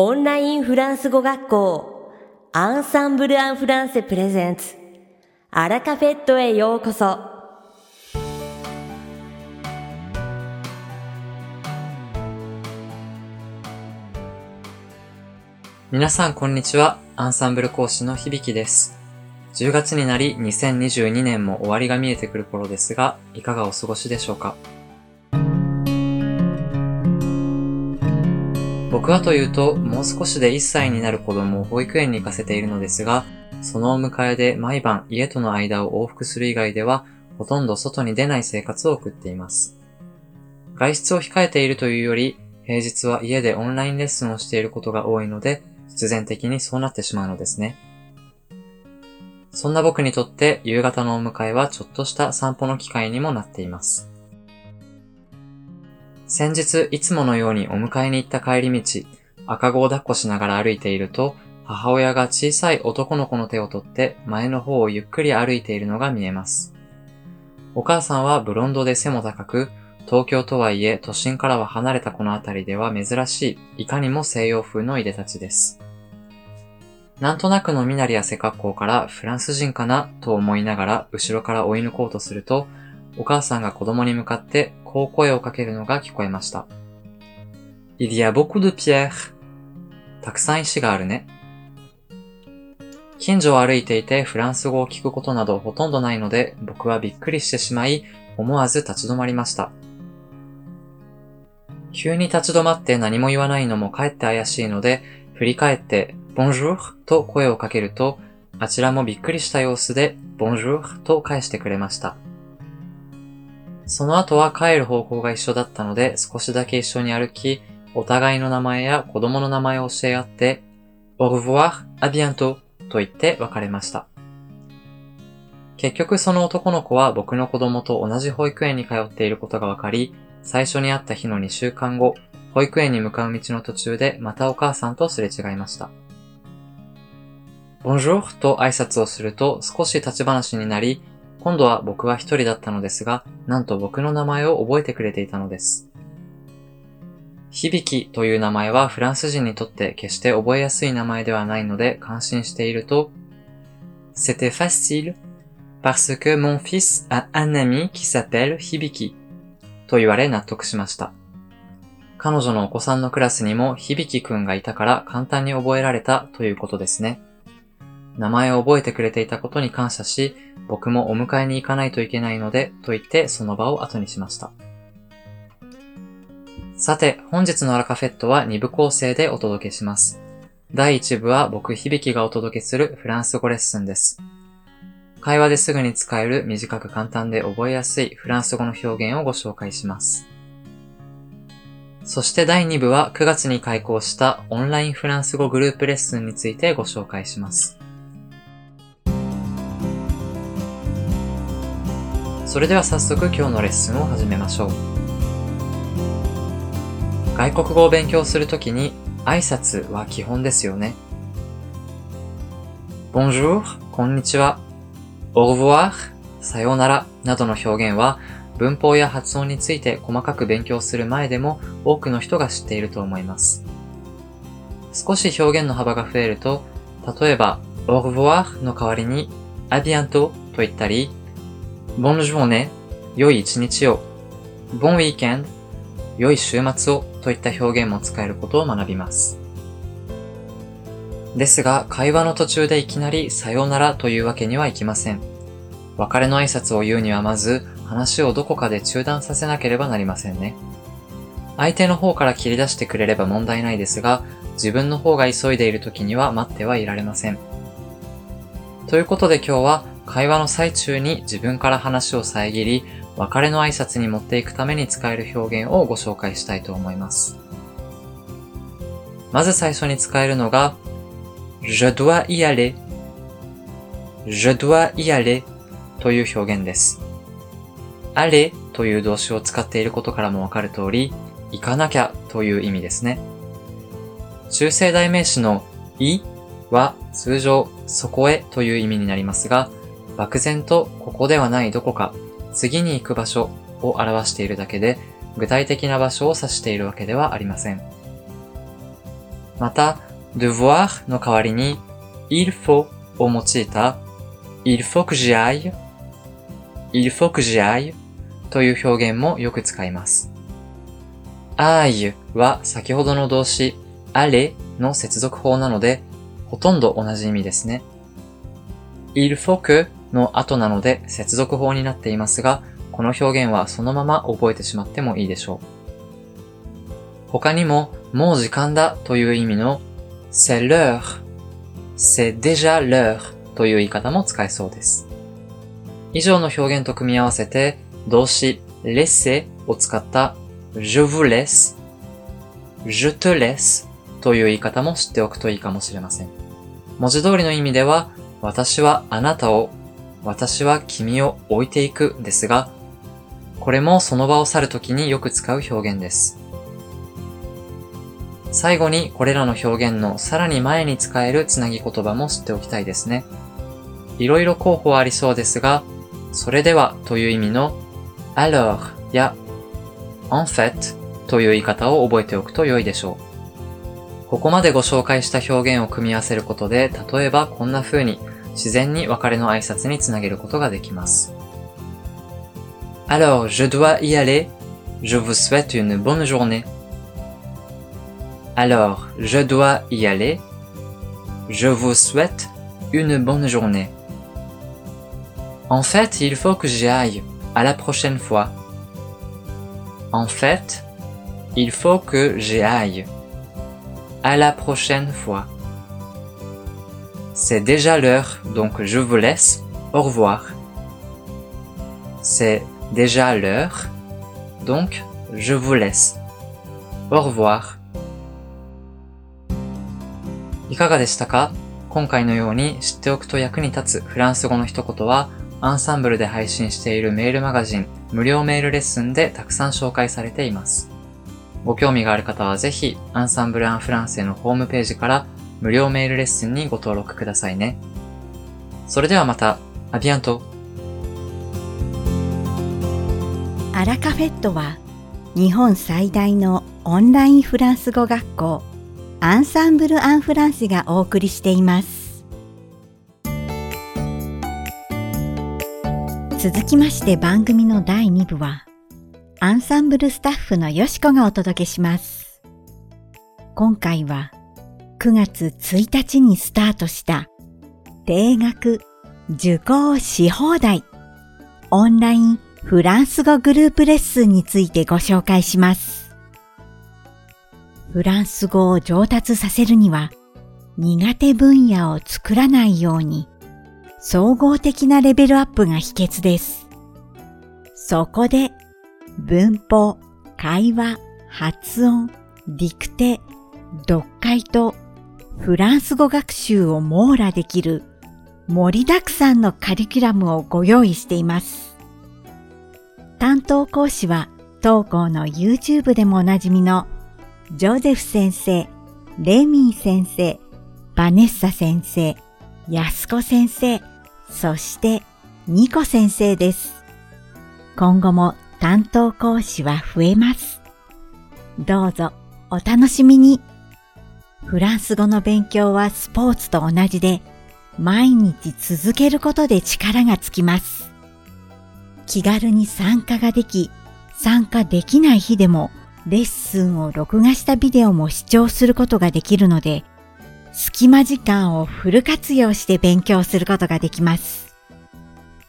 オンラインフランス語学校アンサンブル・アン・フランセプレゼンツアラカフェットへようこそ皆さんこんにちは。アンサンブル講師の響です。10月になり2022年も終わりが見えてくる頃ですが、いかがお過ごしでしょうか？僕はというと、もう少しで1歳になる子供を保育園に行かせているのですが、そのお迎えで毎晩家との間を往復する以外では、ほとんど外に出ない生活を送っています。外出を控えているというより、平日は家でオンラインレッスンをしていることが多いので、必然的にそうなってしまうのですね。そんな僕にとって夕方のお迎えはちょっとした散歩の機会にもなっています。先日、いつものようにお迎えに行った帰り道、赤子を抱っこしながら歩いていると、母親が小さい男の子の手を取って前の方をゆっくり歩いているのが見えます。お母さんはブロンドで背も高く、東京とはいえ都心からは離れたこの辺りでは珍しい、いかにも西洋風のいでたちです。なんとなくの身なりや背格好からフランス人かなと思いながら後ろから追い抜こうとすると、お母さんが子供に向かってこう声をかけるのが聞こえました。Il y a beaucoup de pierres. たくさん石があるね。近所を歩いていてフランス語を聞くことなどほとんどないので僕はびっくりしてしまい思わず立ち止まりました。急に立ち止まって何も言わないのもかえって怪しいので振り返って、ボンジュールと声をかけると、あちらもびっくりした様子で、ボンジュールと返してくれました。その後は帰る方向が一緒だったので、少しだけ一緒に歩き、お互いの名前や子供の名前を教え合って、au revoir, à bientôt と言って別れました。結局その男の子は僕の子供と同じ保育園に通っていることが分かり、最初に会った日の2週間後、保育園に向かう道の途中でまたお母さんとすれ違いました。ボンジュールと挨拶をすると少し立ち話になり、今度は僕は一人だったのですが、なんと僕の名前を覚えてくれていたのです。響きという名前はフランス人にとって決して覚えやすい名前ではないので感心していると、C'était facile parce que mon fils a un ami qui s'appelle 響きと言われ納得しました。彼女のお子さんのクラスにも響くんがいたから簡単に覚えられたということですね。名前を覚えてくれていたことに感謝し、僕もお迎えに行かないといけないので、と言ってその場を後にしました。さて、本日のアラカフェットは2部構成でお届けします。第1部は僕響がお届けするフランス語レッスンです。会話ですぐに使える短く簡単で覚えやすいフランス語の表現をご紹介します。そして第2部は9月に開講したオンラインフランス語グループレッスンについてご紹介します。それでは早速今日のレッスンを始めましょう。外国語を勉強するときに挨拶は基本ですよね。Bonjour、こんにちは。Au revoir、さようならなどの表現は文法や発音について細かく勉強する前でも多くの人が知っていると思います。少し表現の幅が増えると、例えば、au revoir の代わりに、à bientôt と言ったり、bonne journée 良い一日を、bon weekend 良い週末をといった表現も使えることを学びます。ですが、会話の途中でいきなりさようならというわけにはいきません。別れの挨拶を言うにはまず、話をどこかで中断させなければなりませんね。相手の方から切り出してくれれば問題ないですが、自分の方が急いでいる時には待ってはいられません。ということで今日は会話の最中に自分から話を遮り、別れの挨拶に持っていくために使える表現をご紹介したいと思います。まず最初に使えるのが、je dois y aller, je dois y aller という表現です。aller という動詞を使っていることからもわかる通り、行かなきゃという意味ですね。中性代名詞のいは通常そこへという意味になりますが、漠然とここではないどこか、次に行く場所を表しているだけで、具体的な場所を指しているわけではありません。また、devoir の代わりに il faut を用いた il faut que j'y aille, il faut que j'y aille という表現もよく使います。aille は先ほどの動詞 aller の接続法なので、ほとんど同じ意味ですね。il faut que の後なので接続法になっていますが、この表現はそのまま覚えてしまってもいいでしょう。他にも、もう時間だという意味の c'est l'heure, c'est déjà l'heure という言い方も使えそうです。以上の表現と組み合わせて、動詞 laisser を使った je vous laisse, je te laisse という言い方も知っておくといいかもしれません。文字通りの意味では、私はあなたを、私は君を置いていくですが、これもその場を去るときによく使う表現です。最後にこれらの表現のさらに前に使えるつなぎ言葉も知っておきたいですね。いろいろ候補はありそうですが、それではという意味の alors や en fait という言い方を覚えておくと良いでしょう。ここまでご紹介した表現を組み合わせることで、例えばこんな風に自然に別れの挨拶につなげることができます。Alors, je dois y aller. Je vous souhaite une bonne journée. Alors, je dois y aller. Je vous souhaite une bonne journée. En fait, il faut que j'y aille. À la prochaine fois. En fait, il faut que j'y aille. À la prochaine fois. C'est déjà l'heure, donc je vous laisse. Au revoir. C'est déjà l'heure, donc je vous laisse. Au revoir. いかがでしたか？今回のように知っておくと役に立つフランス語の一言は、アンサンブルで配信しているメールマガジン、無料メールレッスンでたくさん紹介されています。ご興味がある方はぜひ、アンサンブル・アン・フランセのホームページから無料メールレッスンにご登録くださいね。それではまた、アビアント。アラカフェットは日本最大のオンラインフランス語学校アンサンブル・アン・フランスがお送りしています。続きまして番組の第2部はアンサンブルスタッフのよしこがお届けします。今回は9月1日にスタートした定額受講し放題オンラインフランス語グループレッスンについてご紹介します。フランス語を上達させるには苦手分野を作らないように総合的なレベルアップが秘訣です。そこで文法、会話、発音、ディクテ、読解とフランス語学習を網羅できる盛りだくさんのカリキュラムをご用意しています。担当講師は当校の YouTube でもおなじみのジョゼフ先生、レミー先生、バネッサ先生、ヤスコ先生、そしてニコ先生です。今後も担当講師は増えます。どうぞお楽しみに。フランス語の勉強はスポーツと同じで、毎日続けることで力がつきます。気軽に参加ができ、参加できない日でもレッスンを録画したビデオも視聴することができるので、隙間時間をフル活用して勉強することができます。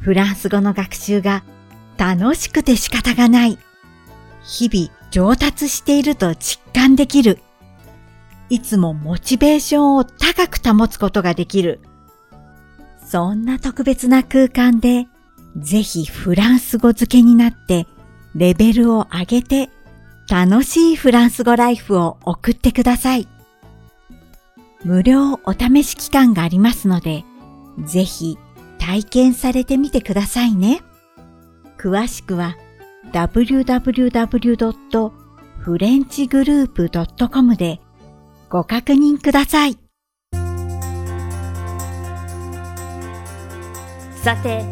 フランス語の学習が楽しくて仕方がない。日々上達していると実感できる。いつもモチベーションを高く保つことができる。そんな特別な空間でぜひフランス語付けになってレベルを上げて楽しいフランス語ライフを送ってください。無料お試し期間がありますので、ぜひ体験されてみてくださいね。詳しくは www.frenchgroup.com でご確認ください。さて、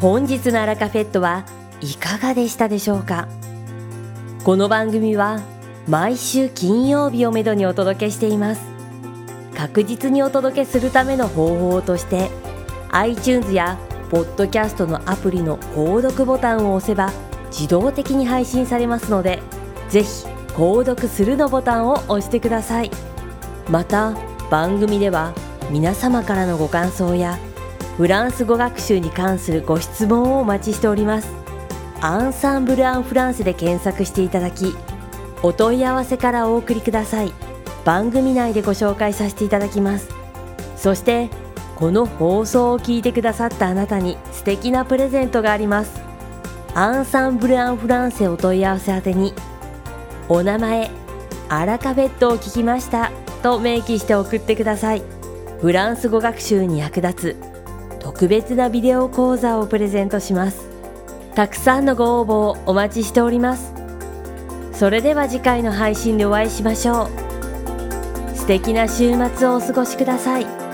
本日のアラカフェットはいかがでしたでしょうか？この番組は毎週金曜日をめどにお届けしています。確実にお届けするための方法として iTunes やポッドキャストのアプリの購読ボタンを押せば自動的に配信されますのでぜひ購読するのボタンを押してください。また番組では皆様からのご感想やフランス語学習に関するご質問をお待ちしております。アンサンブル・アン・フランセで検索していただきお問い合わせからお送りください。番組内でご紹介させていただきます。そしてこの放送を聞いてくださったあなたに素敵なプレゼントがあります。アンサンブル・アン・フランセお問い合わせ宛てにお名前アラカフェットを聞きました。と明記して送ってください。フランス語学習に役立つ特別なビデオ講座をプレゼントします。たくさんのご応募をお待ちしております。それでは次回の配信でお会いしましょう。素敵な週末をお過ごしください。